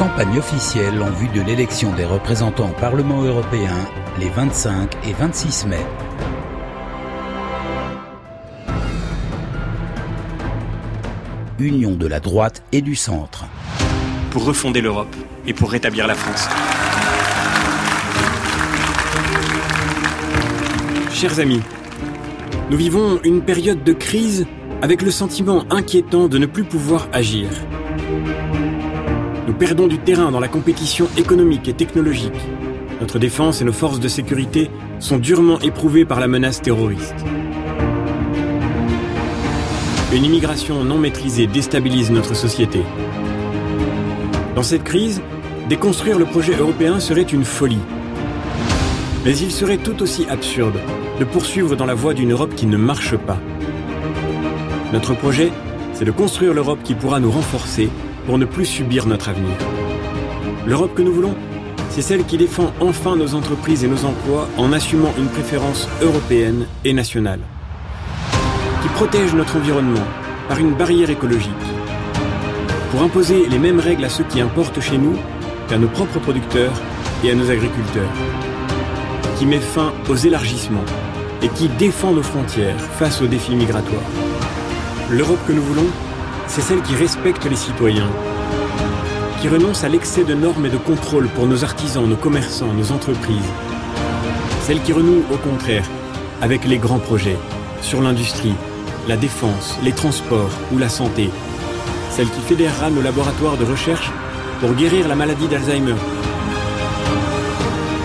Campagne officielle en vue de l'élection des représentants au Parlement européen les 25 et 26 mai. Union de la droite et du centre. Pour refonder l'Europe et pour rétablir la France. Chers amis, nous vivons une période de crise avec le sentiment inquiétant de ne plus pouvoir agir. Nous perdons du terrain dans la compétition économique et technologique. Notre défense et nos forces de sécurité sont durement éprouvées par la menace terroriste. Une immigration non maîtrisée déstabilise notre société. Dans cette crise, déconstruire le projet européen serait une folie. Mais il serait tout aussi absurde de poursuivre dans la voie d'une Europe qui ne marche pas. Notre projet, c'est de construire l'Europe qui pourra nous renforcer pour ne plus subir notre avenir. L'Europe que nous voulons, c'est celle qui défend enfin nos entreprises et nos emplois en assumant une préférence européenne et nationale qui protège notre environnement par une barrière écologique, pour imposer les mêmes règles à ceux qui importent chez nous qu'à nos propres producteurs et à nos agriculteurs, qui met fin aux élargissements et qui défend nos frontières face aux défis migratoires. L'Europe que nous voulons, c'est celle qui respecte les citoyens, qui renonce à l'excès de normes et de contrôles pour nos artisans, nos commerçants, nos entreprises, celle qui renoue au contraire avec les grands projets sur l'industrie, la défense, les transports ou la santé. Celle qui fédérera nos laboratoires de recherche pour guérir la maladie d'Alzheimer.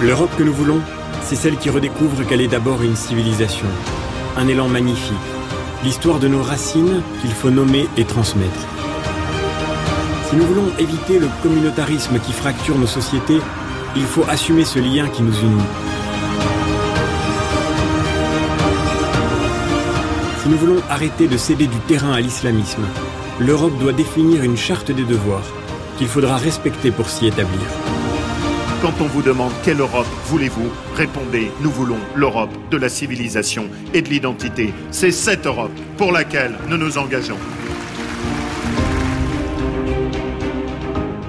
L'Europe que nous voulons, c'est celle qui redécouvre qu'elle est d'abord une civilisation, un élan magnifique, l'histoire de nos racines qu'il faut nommer et transmettre. Si nous voulons éviter le communautarisme qui fracture nos sociétés, il faut assumer ce lien qui nous unit. Si nous voulons arrêter de céder du terrain à l'islamisme, l'Europe doit définir une charte des devoirs qu'il faudra respecter pour s'y établir. Quand on vous demande quelle Europe voulez-vous, répondez nous voulons l'Europe de la civilisation et de l'identité. C'est cette Europe pour laquelle nous nous engageons.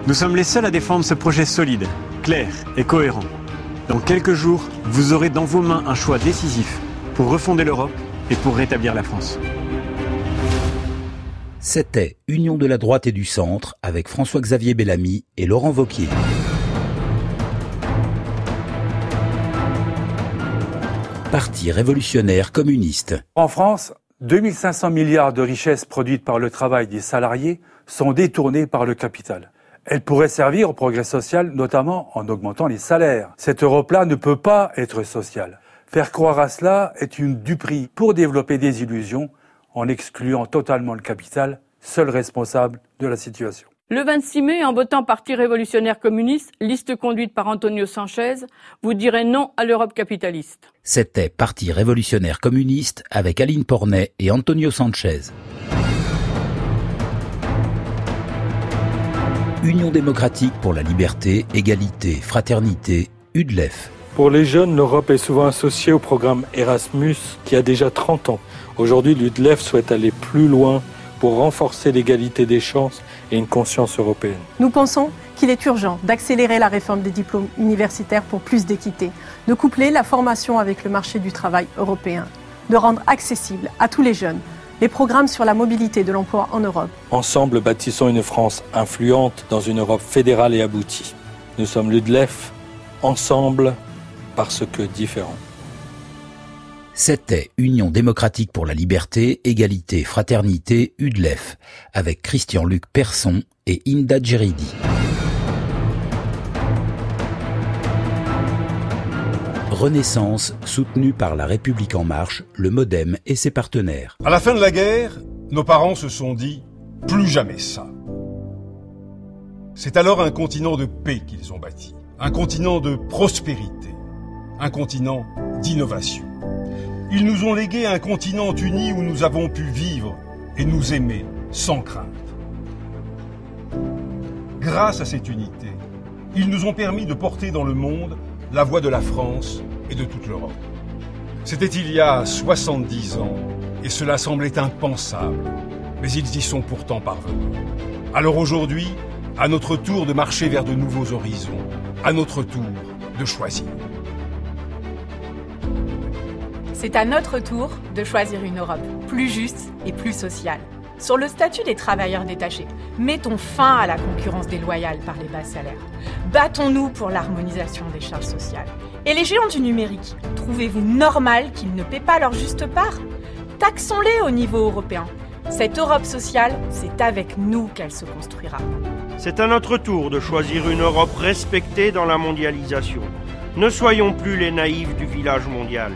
Nous sommes les seuls à défendre ce projet solide, clair et cohérent. Dans quelques jours, vous aurez dans vos mains un choix décisif pour refonder l'Europe et pour rétablir la France. C'était Union de la droite et du centre avec François-Xavier Bellamy et Laurent Vauquier. Parti révolutionnaire communiste. En France, 2500 milliards de richesses produites par le travail des salariés sont détournées par le capital. Elles pourraient servir au progrès social, notamment en augmentant les salaires. Cette Europe-là ne peut pas être sociale. Faire croire à cela est une duperie pour développer des illusions en excluant totalement le capital, seul responsable de la situation. Le 26 mai, en votant Parti révolutionnaire communiste, liste conduite par Antonio Sanchez, vous direz non à l'Europe capitaliste. C'était Parti révolutionnaire communiste avec Aline Pornet et Antonio Sanchez. Union démocratique pour la liberté, égalité, fraternité, UDLEF. Pour les jeunes, l'Europe est souvent associée au programme Erasmus qui a déjà 30 ans. Aujourd'hui, l'UDLEF souhaite aller plus loin pour renforcer l'égalité des chances et une conscience européenne. Nous pensons qu'il est urgent d'accélérer la réforme des diplômes universitaires pour plus d'équité, de coupler la formation avec le marché du travail européen, de rendre accessible à tous les jeunes les programmes sur la mobilité de l'emploi en Europe. Ensemble, bâtissons une France influente dans une Europe fédérale et aboutie. Nous sommes l'UDLEF, ensemble, parce que différents. C'était Union démocratique pour la liberté, égalité, fraternité, UDLEF, avec Christian-Luc Persson et Inda Djeridi. Renaissance, soutenue par La République En Marche, le Modem et ses partenaires. À la fin de la guerre, nos parents se sont dit plus jamais ça. C'est alors un continent de paix qu'ils ont bâti, un continent de prospérité, un continent d'innovation. Ils nous ont légué un continent uni où nous avons pu vivre et nous aimer sans crainte. Grâce à cette unité, ils nous ont permis de porter dans le monde la voix de la France et de toute l'Europe. C'était il y a 70 ans et cela semblait impensable, mais ils y sont pourtant parvenus. Alors aujourd'hui, À notre tour de marcher vers de nouveaux horizons. À notre tour de choisir. C'est à notre tour de choisir une Europe plus juste et plus sociale. Sur le statut des travailleurs détachés, mettons fin à la concurrence déloyale par les bas salaires. Battons-nous pour l'harmonisation des charges sociales. Et les géants du numérique, trouvez-vous normal qu'ils ne paient pas leur juste part? Taxons-les au niveau européen. Cette Europe sociale, c'est avec nous qu'elle se construira. C'est à notre tour de choisir une Europe respectée dans la mondialisation. Ne soyons plus les naïfs du village mondial.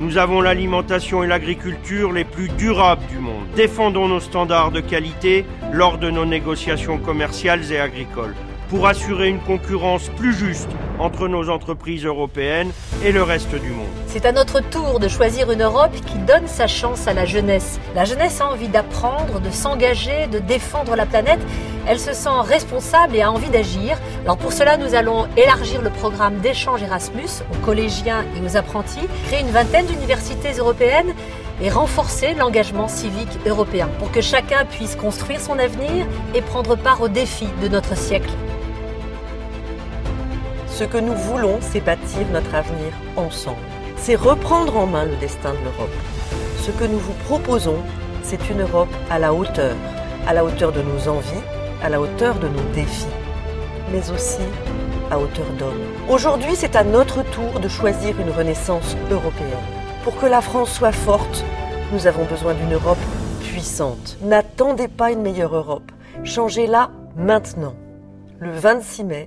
Nous avons l'alimentation et l'agriculture les plus durables du monde. Défendons nos standards de qualité lors de nos négociations commerciales et agricoles pour assurer une concurrence plus juste entre nos entreprises européennes et le reste du monde. C'est à notre tour de choisir une Europe qui donne sa chance à la jeunesse. La jeunesse a envie d'apprendre, de s'engager, de défendre la planète. Elle se sent responsable et a envie d'agir. Alors pour cela, nous allons élargir le programme d'échange Erasmus aux collégiens et aux apprentis, créer une vingtaine d'universités européennes et renforcer l'engagement civique européen pour que chacun puisse construire son avenir et prendre part aux défis de notre siècle. Ce que nous voulons, c'est bâtir notre avenir ensemble. C'est reprendre en main le destin de l'Europe. Ce que nous vous proposons, c'est une Europe à la hauteur, à la hauteur de nos envies, à la hauteur de nos défis, mais aussi à hauteur d'homme. Aujourd'hui, c'est à notre tour de choisir une renaissance européenne. Pour que la France soit forte, nous avons besoin d'une Europe puissante. N'attendez pas une meilleure Europe. Changez-la maintenant. Le 26 mai,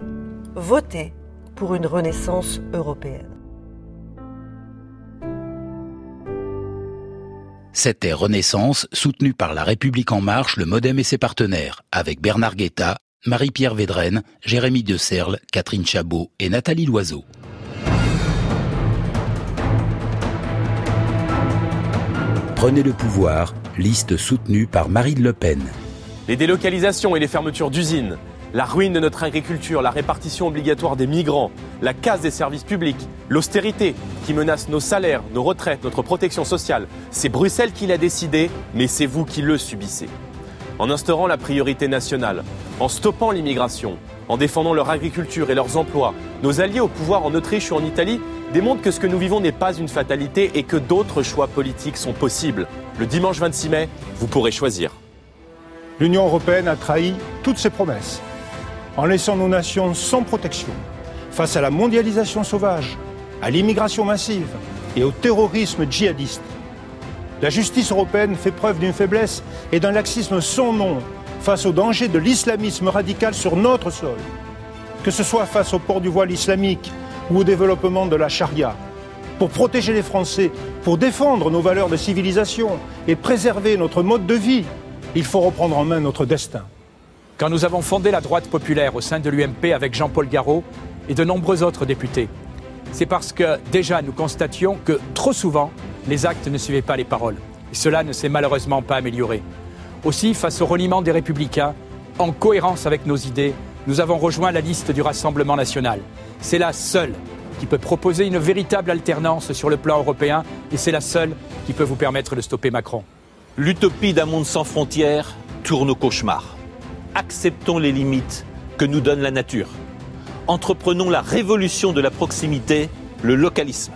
votez pour une renaissance européenne. C'était Renaissance, soutenue par La République En Marche, le Modem et ses partenaires, avec Bernard Guetta, Marie-Pierre Védrenne, Jérémy De Serle, Catherine Chabot et Nathalie Loiseau. Prenez le pouvoir, liste soutenue par Marine Le Pen. Les délocalisations et les fermetures d'usines, la ruine de notre agriculture, la répartition obligatoire des migrants, la casse des services publics, l'austérité qui menace nos salaires, nos retraites, notre protection sociale. C'est Bruxelles qui l'a décidé, mais c'est vous qui le subissez. En instaurant la priorité nationale, en stoppant l'immigration, en défendant leur agriculture et leurs emplois, nos alliés au pouvoir en Autriche ou en Italie démontrent que ce que nous vivons n'est pas une fatalité et que d'autres choix politiques sont possibles. Le dimanche 26 mai, vous pourrez choisir. L'Union européenne a trahi toutes ses promesses en laissant nos nations sans protection face à la mondialisation sauvage, à l'immigration massive et au terrorisme djihadiste. La justice européenne fait preuve d'une faiblesse et d'un laxisme sans nom face au danger de l'islamisme radical sur notre sol, que ce soit face au port du voile islamique ou au développement de la charia. Pour protéger les Français, pour défendre nos valeurs de civilisation et préserver notre mode de vie, il faut reprendre en main notre destin. Quand nous avons fondé la droite populaire au sein de l'UMP avec Jean-Paul Garot et de nombreux autres députés, c'est parce que déjà nous constations que trop souvent, les actes ne suivaient pas les paroles. Et cela ne s'est malheureusement pas amélioré. Aussi, face au reniement des républicains, en cohérence avec nos idées, nous avons rejoint la liste du Rassemblement national. C'est la seule qui peut proposer une véritable alternance sur le plan européen et c'est la seule qui peut vous permettre de stopper Macron. L'utopie d'un monde sans frontières tourne au cauchemar acceptons les limites que nous donne la nature. Entreprenons la révolution de la proximité, le localisme.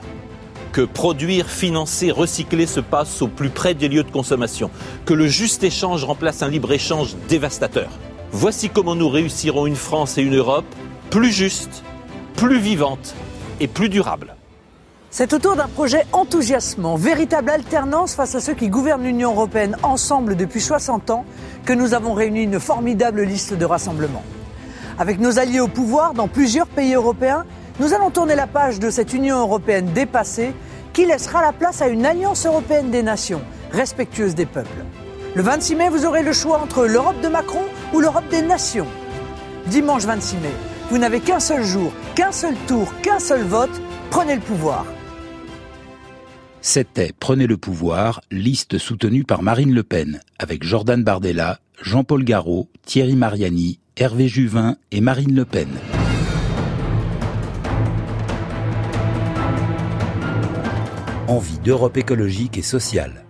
Que produire, financer, recycler se passe au plus près des lieux de consommation. Que le juste échange remplace un libre-échange dévastateur. Voici comment nous réussirons une France et une Europe plus justes, plus vivantes et plus durables. C'est autour d'un projet enthousiasmant, véritable alternance face à ceux qui gouvernent l'Union européenne ensemble depuis 60 ans, que nous avons réuni une formidable liste de rassemblements. Avec nos alliés au pouvoir dans plusieurs pays européens, nous allons tourner la page de cette Union européenne dépassée qui laissera la place à une alliance européenne des nations, respectueuse des peuples. Le 26 mai, vous aurez le choix entre l'Europe de Macron ou l'Europe des nations. Dimanche 26 mai, vous n'avez qu'un seul jour, qu'un seul tour, qu'un seul vote. Prenez le pouvoir. C'était Prenez le pouvoir, liste soutenue par Marine Le Pen, avec Jordan Bardella, Jean-Paul Garot, Thierry Mariani, Hervé Juvin et Marine Le Pen. Envie d'Europe écologique et sociale.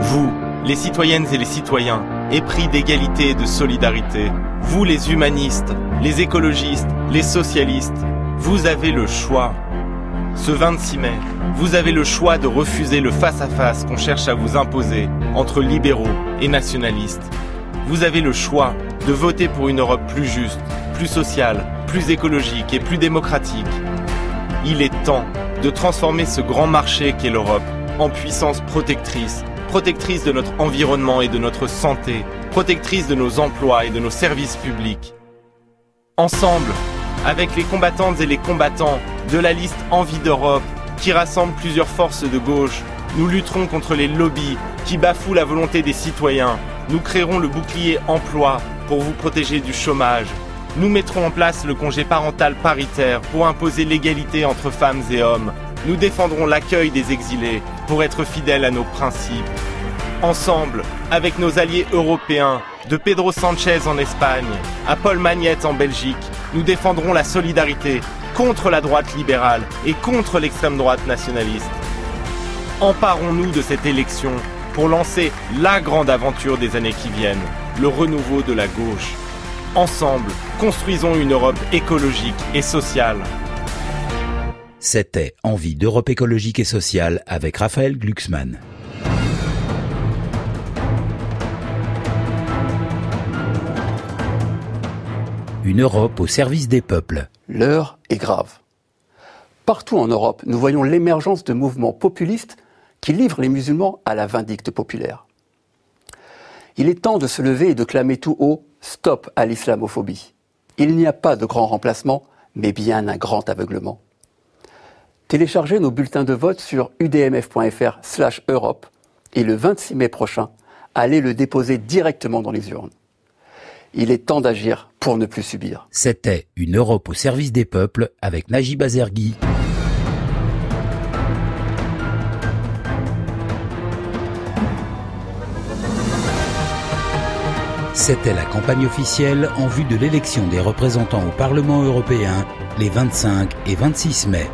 Vous les citoyennes et les citoyens, épris d'égalité et de solidarité, vous les humanistes, les écologistes, les socialistes, vous avez le choix. Ce 26 mai, vous avez le choix de refuser le face-à-face qu'on cherche à vous imposer entre libéraux et nationalistes. Vous avez le choix de voter pour une Europe plus juste, plus sociale, plus écologique et plus démocratique. Il est temps de transformer ce grand marché qu'est l'Europe en puissance protectrice, protectrice de notre environnement et de notre santé, protectrice de nos emplois et de nos services publics. Ensemble, avec les combattantes et les combattants de la liste Envie d'Europe, qui rassemble plusieurs forces de gauche, nous lutterons contre les lobbies qui bafouent la volonté des citoyens. Nous créerons le bouclier emploi pour vous protéger du chômage. Nous mettrons en place le congé parental paritaire pour imposer l'égalité entre femmes et hommes. Nous défendrons l'accueil des exilés pour être fidèles à nos principes. Ensemble, avec nos alliés européens, de Pedro Sanchez en Espagne à Paul Magnette en Belgique, nous défendrons la solidarité contre la droite libérale et contre l'extrême droite nationaliste. Emparons-nous de cette élection pour lancer la grande aventure des années qui viennent, le renouveau de la gauche. Ensemble, construisons une Europe écologique et sociale. C'était Envie d'Europe écologique et sociale avec Raphaël Glucksmann. Une Europe au service des peuples. L'heure est grave. Partout en Europe, nous voyons l'émergence de mouvements populistes qui livrent les musulmans à la vindicte populaire. Il est temps de se lever et de clamer tout haut Stop à l'islamophobie. Il n'y a pas de grand remplacement, mais bien un grand aveuglement. Téléchargez nos bulletins de vote sur udmf.fr slash Europe et le 26 mai prochain, allez le déposer directement dans les urnes. Il est temps d'agir pour ne plus subir. C'était une Europe au service des peuples avec Najib Azergui. C'était la campagne officielle en vue de l'élection des représentants au Parlement européen les 25 et 26 mai.